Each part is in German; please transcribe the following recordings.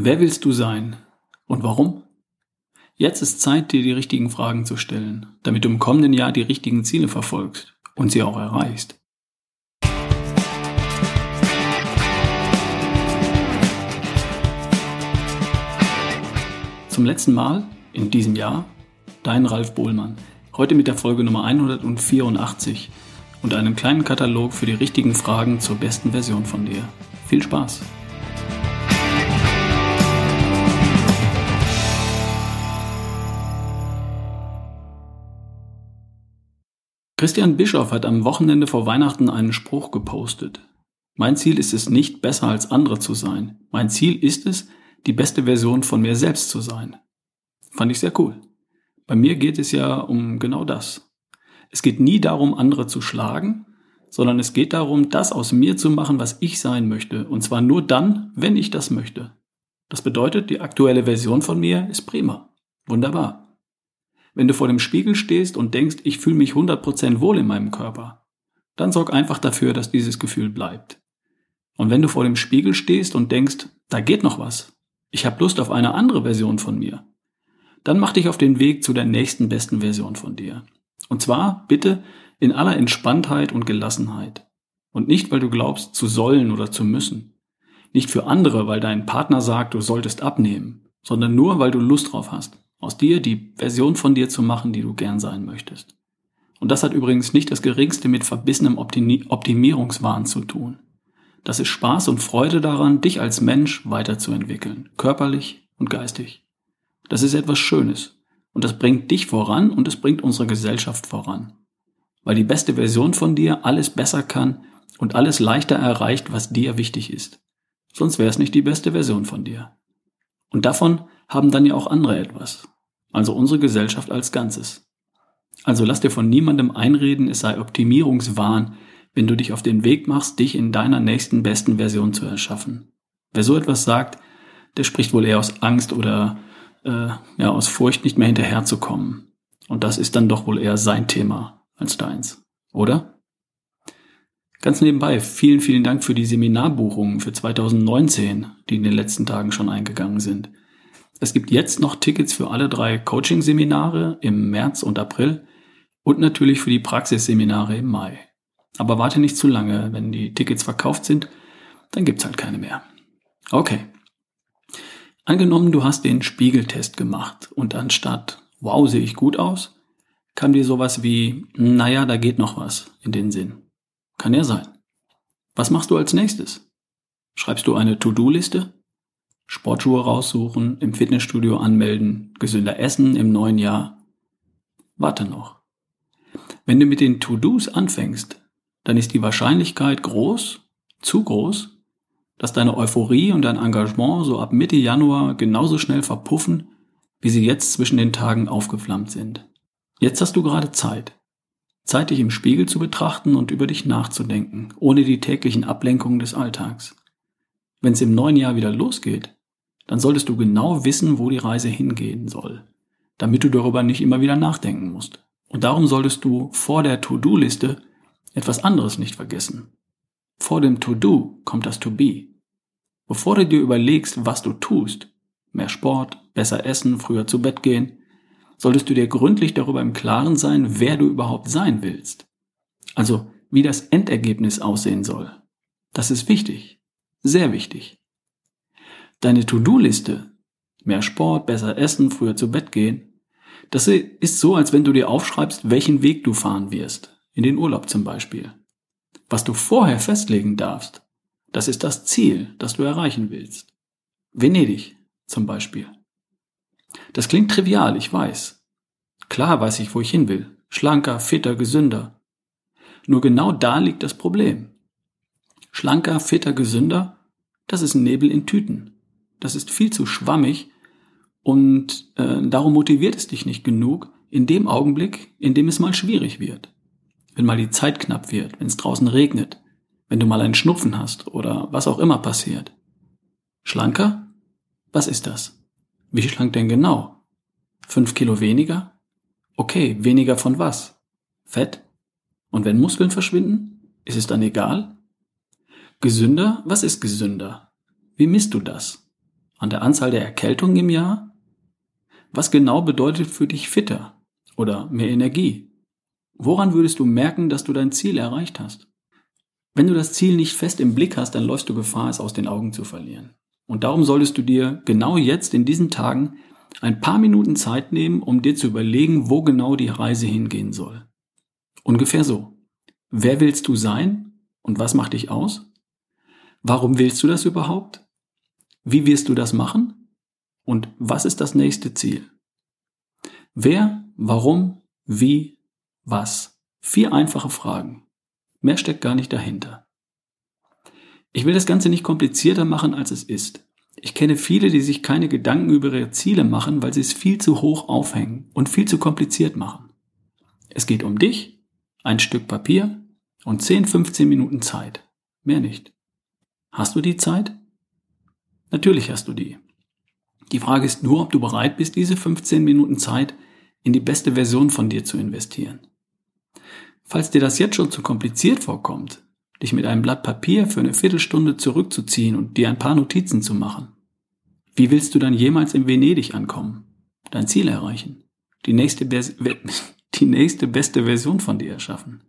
Wer willst du sein und warum? Jetzt ist Zeit, dir die richtigen Fragen zu stellen, damit du im kommenden Jahr die richtigen Ziele verfolgst und sie auch erreichst. Zum letzten Mal in diesem Jahr dein Ralf Bohlmann. Heute mit der Folge Nummer 184 und einem kleinen Katalog für die richtigen Fragen zur besten Version von dir. Viel Spaß! Christian Bischoff hat am Wochenende vor Weihnachten einen Spruch gepostet. Mein Ziel ist es nicht, besser als andere zu sein. Mein Ziel ist es, die beste Version von mir selbst zu sein. Fand ich sehr cool. Bei mir geht es ja um genau das. Es geht nie darum, andere zu schlagen, sondern es geht darum, das aus mir zu machen, was ich sein möchte. Und zwar nur dann, wenn ich das möchte. Das bedeutet, die aktuelle Version von mir ist prima. Wunderbar. Wenn du vor dem Spiegel stehst und denkst, ich fühle mich 100% wohl in meinem Körper, dann sorg einfach dafür, dass dieses Gefühl bleibt. Und wenn du vor dem Spiegel stehst und denkst, da geht noch was, ich habe Lust auf eine andere Version von mir, dann mach dich auf den Weg zu der nächsten besten Version von dir. Und zwar bitte in aller Entspanntheit und Gelassenheit. Und nicht, weil du glaubst zu sollen oder zu müssen. Nicht für andere, weil dein Partner sagt, du solltest abnehmen, sondern nur, weil du Lust drauf hast aus dir die Version von dir zu machen, die du gern sein möchtest. Und das hat übrigens nicht das geringste mit verbissenem Optimierungswahn zu tun. Das ist Spaß und Freude daran, dich als Mensch weiterzuentwickeln, körperlich und geistig. Das ist etwas Schönes und das bringt dich voran und es bringt unsere Gesellschaft voran. Weil die beste Version von dir alles besser kann und alles leichter erreicht, was dir wichtig ist. Sonst wäre es nicht die beste Version von dir. Und davon haben dann ja auch andere etwas. Also unsere Gesellschaft als Ganzes. Also lass dir von niemandem einreden, es sei Optimierungswahn, wenn du dich auf den Weg machst, dich in deiner nächsten besten Version zu erschaffen. Wer so etwas sagt, der spricht wohl eher aus Angst oder äh, ja, aus Furcht, nicht mehr hinterherzukommen. Und das ist dann doch wohl eher sein Thema als deins, oder? Ganz nebenbei, vielen, vielen Dank für die Seminarbuchungen für 2019, die in den letzten Tagen schon eingegangen sind. Es gibt jetzt noch Tickets für alle drei Coaching-Seminare im März und April und natürlich für die Praxisseminare im Mai. Aber warte nicht zu lange, wenn die Tickets verkauft sind, dann gibt's halt keine mehr. Okay. Angenommen, du hast den Spiegeltest gemacht und anstatt wow, sehe ich gut aus, kam dir sowas wie naja, da geht noch was in den Sinn. Kann ja sein. Was machst du als nächstes? Schreibst du eine To-Do-Liste? Sportschuhe raussuchen, im Fitnessstudio anmelden, gesünder essen im neuen Jahr. Warte noch. Wenn du mit den To-Dos anfängst, dann ist die Wahrscheinlichkeit groß, zu groß, dass deine Euphorie und dein Engagement so ab Mitte Januar genauso schnell verpuffen, wie sie jetzt zwischen den Tagen aufgeflammt sind. Jetzt hast du gerade Zeit. Zeit, dich im Spiegel zu betrachten und über dich nachzudenken, ohne die täglichen Ablenkungen des Alltags. Wenn es im neuen Jahr wieder losgeht, dann solltest du genau wissen, wo die Reise hingehen soll, damit du darüber nicht immer wieder nachdenken musst. Und darum solltest du vor der To-Do-Liste etwas anderes nicht vergessen. Vor dem To-Do kommt das To-Be. Bevor du dir überlegst, was du tust, mehr Sport, besser essen, früher zu Bett gehen, solltest du dir gründlich darüber im Klaren sein, wer du überhaupt sein willst. Also, wie das Endergebnis aussehen soll. Das ist wichtig. Sehr wichtig. Deine To-Do-Liste, mehr Sport, besser essen, früher zu Bett gehen, das ist so, als wenn du dir aufschreibst, welchen Weg du fahren wirst, in den Urlaub zum Beispiel. Was du vorher festlegen darfst, das ist das Ziel, das du erreichen willst. Venedig zum Beispiel. Das klingt trivial, ich weiß. Klar weiß ich, wo ich hin will. Schlanker, fitter, gesünder. Nur genau da liegt das Problem. Schlanker, fitter, gesünder, das ist Nebel in Tüten. Das ist viel zu schwammig und äh, darum motiviert es dich nicht genug in dem Augenblick, in dem es mal schwierig wird. Wenn mal die Zeit knapp wird, wenn es draußen regnet, wenn du mal einen Schnupfen hast oder was auch immer passiert. Schlanker? Was ist das? Wie schlank denn genau? Fünf Kilo weniger? Okay, weniger von was? Fett? Und wenn Muskeln verschwinden? Ist es dann egal? Gesünder? Was ist gesünder? Wie misst du das? An der Anzahl der Erkältungen im Jahr? Was genau bedeutet für dich fitter oder mehr Energie? Woran würdest du merken, dass du dein Ziel erreicht hast? Wenn du das Ziel nicht fest im Blick hast, dann läufst du Gefahr, es aus den Augen zu verlieren. Und darum solltest du dir genau jetzt in diesen Tagen ein paar Minuten Zeit nehmen, um dir zu überlegen, wo genau die Reise hingehen soll. Ungefähr so. Wer willst du sein und was macht dich aus? Warum willst du das überhaupt? Wie wirst du das machen? Und was ist das nächste Ziel? Wer, warum, wie, was? Vier einfache Fragen. Mehr steckt gar nicht dahinter. Ich will das Ganze nicht komplizierter machen, als es ist. Ich kenne viele, die sich keine Gedanken über ihre Ziele machen, weil sie es viel zu hoch aufhängen und viel zu kompliziert machen. Es geht um dich, ein Stück Papier und 10, 15 Minuten Zeit. Mehr nicht. Hast du die Zeit? Natürlich hast du die. Die Frage ist nur, ob du bereit bist, diese 15 Minuten Zeit in die beste Version von dir zu investieren. Falls dir das jetzt schon zu kompliziert vorkommt, dich mit einem Blatt Papier für eine Viertelstunde zurückzuziehen und dir ein paar Notizen zu machen. Wie willst du dann jemals in Venedig ankommen? Dein Ziel erreichen? Die nächste, die nächste beste Version von dir erschaffen?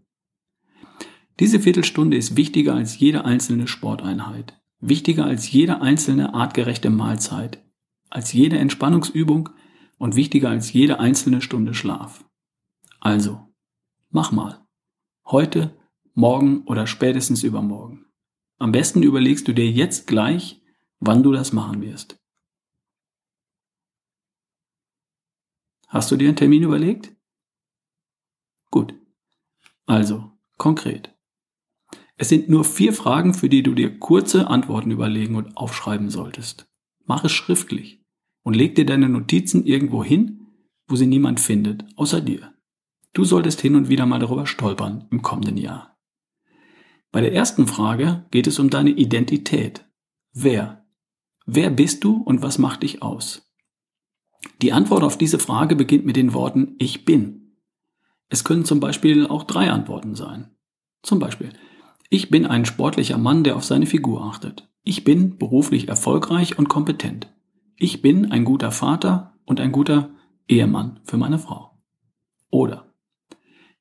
Diese Viertelstunde ist wichtiger als jede einzelne Sporteinheit, wichtiger als jede einzelne artgerechte Mahlzeit, als jede Entspannungsübung und wichtiger als jede einzelne Stunde Schlaf. Also, mach mal. Heute morgen oder spätestens übermorgen. Am besten überlegst du dir jetzt gleich, wann du das machen wirst. Hast du dir einen Termin überlegt? Gut. Also, konkret. Es sind nur vier Fragen, für die du dir kurze Antworten überlegen und aufschreiben solltest. Mach es schriftlich und leg dir deine Notizen irgendwo hin, wo sie niemand findet, außer dir. Du solltest hin und wieder mal darüber stolpern im kommenden Jahr. Bei der ersten Frage geht es um deine Identität. Wer? Wer bist du und was macht dich aus? Die Antwort auf diese Frage beginnt mit den Worten Ich bin. Es können zum Beispiel auch drei Antworten sein. Zum Beispiel, ich bin ein sportlicher Mann, der auf seine Figur achtet. Ich bin beruflich erfolgreich und kompetent. Ich bin ein guter Vater und ein guter Ehemann für meine Frau. Oder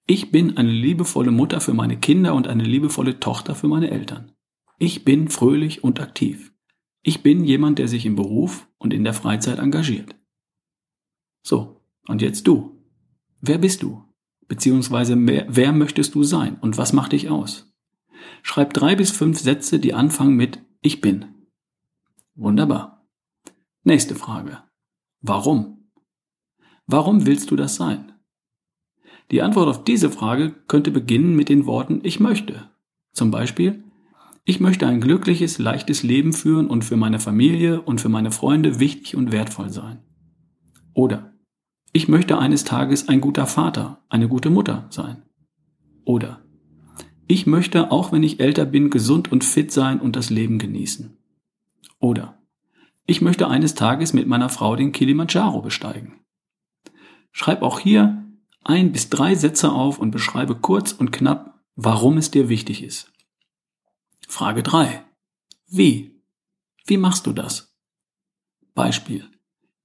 ich bin eine liebevolle Mutter für meine Kinder und eine liebevolle Tochter für meine Eltern. Ich bin fröhlich und aktiv. Ich bin jemand, der sich im Beruf und in der Freizeit engagiert. So, und jetzt du. Wer bist du? Beziehungsweise wer, wer möchtest du sein und was macht dich aus? Schreib drei bis fünf Sätze, die anfangen mit Ich bin. Wunderbar. Nächste Frage. Warum? Warum willst du das sein? Die Antwort auf diese Frage könnte beginnen mit den Worten Ich möchte. Zum Beispiel, ich möchte ein glückliches, leichtes Leben führen und für meine Familie und für meine Freunde wichtig und wertvoll sein. Oder ich möchte eines Tages ein guter Vater, eine gute Mutter sein. Oder ich möchte, auch wenn ich älter bin, gesund und fit sein und das Leben genießen. Oder ich möchte eines Tages mit meiner Frau den Kilimanjaro besteigen. Schreib auch hier ein bis drei Sätze auf und beschreibe kurz und knapp, warum es dir wichtig ist. Frage drei: Wie? Wie machst du das? Beispiel.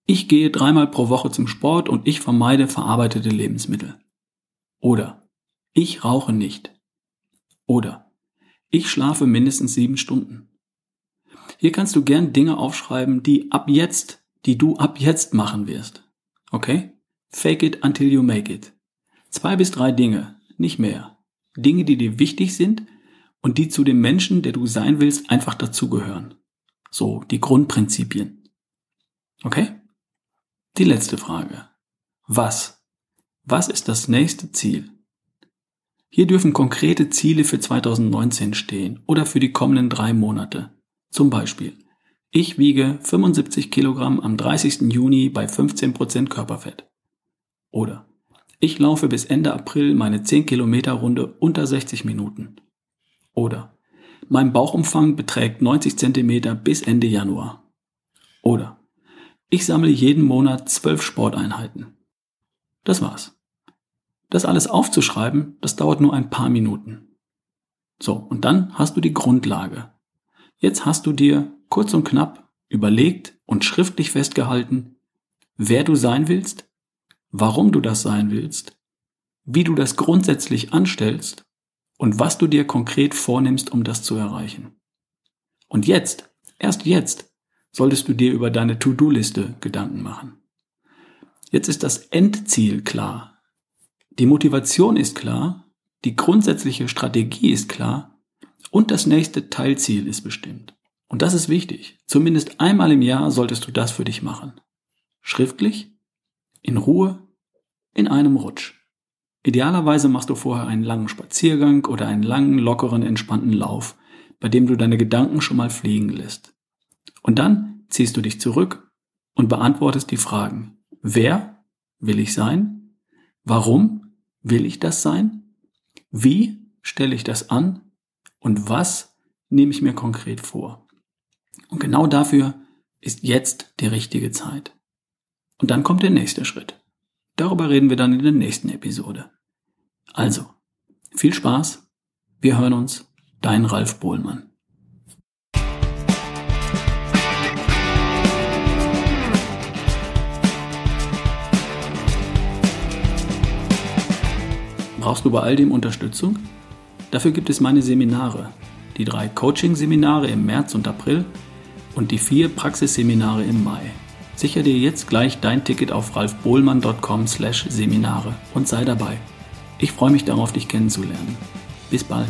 Ich gehe dreimal pro Woche zum Sport und ich vermeide verarbeitete Lebensmittel. Oder ich rauche nicht. Oder ich schlafe mindestens sieben Stunden. Hier kannst du gern Dinge aufschreiben, die ab jetzt, die du ab jetzt machen wirst. Okay? Fake it until you make it. Zwei bis drei Dinge, nicht mehr. Dinge, die dir wichtig sind und die zu dem Menschen, der du sein willst, einfach dazugehören. So, die Grundprinzipien. Okay? Die letzte Frage. Was? Was ist das nächste Ziel? Hier dürfen konkrete Ziele für 2019 stehen oder für die kommenden drei Monate. Zum Beispiel, ich wiege 75 Kilogramm am 30. Juni bei 15% Körperfett. Oder ich laufe bis Ende April meine 10 Kilometer Runde unter 60 Minuten. Oder mein Bauchumfang beträgt 90 Zentimeter bis Ende Januar. Oder ich sammle jeden Monat 12 Sporteinheiten. Das war's. Das alles aufzuschreiben, das dauert nur ein paar Minuten. So, und dann hast du die Grundlage. Jetzt hast du dir kurz und knapp überlegt, und schriftlich festgehalten, wer du sein willst, warum du das sein willst, wie du das grundsätzlich anstellst und was du dir konkret vornimmst, um das zu erreichen. Und jetzt, erst jetzt, solltest du dir über deine To-Do-Liste Gedanken machen. Jetzt ist das Endziel klar. Die Motivation ist klar, die grundsätzliche Strategie ist klar und das nächste Teilziel ist bestimmt. Und das ist wichtig. Zumindest einmal im Jahr solltest du das für dich machen. Schriftlich, in Ruhe, in einem Rutsch. Idealerweise machst du vorher einen langen Spaziergang oder einen langen, lockeren, entspannten Lauf, bei dem du deine Gedanken schon mal fliegen lässt. Und dann ziehst du dich zurück und beantwortest die Fragen. Wer will ich sein? Warum will ich das sein? Wie stelle ich das an? Und was nehme ich mir konkret vor? Und genau dafür ist jetzt die richtige Zeit. Und dann kommt der nächste Schritt. Darüber reden wir dann in der nächsten Episode. Also, viel Spaß. Wir hören uns. Dein Ralf Bohlmann. Brauchst du bei all dem Unterstützung? Dafür gibt es meine Seminare. Die drei Coaching-Seminare im März und April und die vier Praxisseminare im Mai. Sicher dir jetzt gleich dein Ticket auf ralfbohlmann.com/seminare und sei dabei. Ich freue mich darauf, dich kennenzulernen. Bis bald.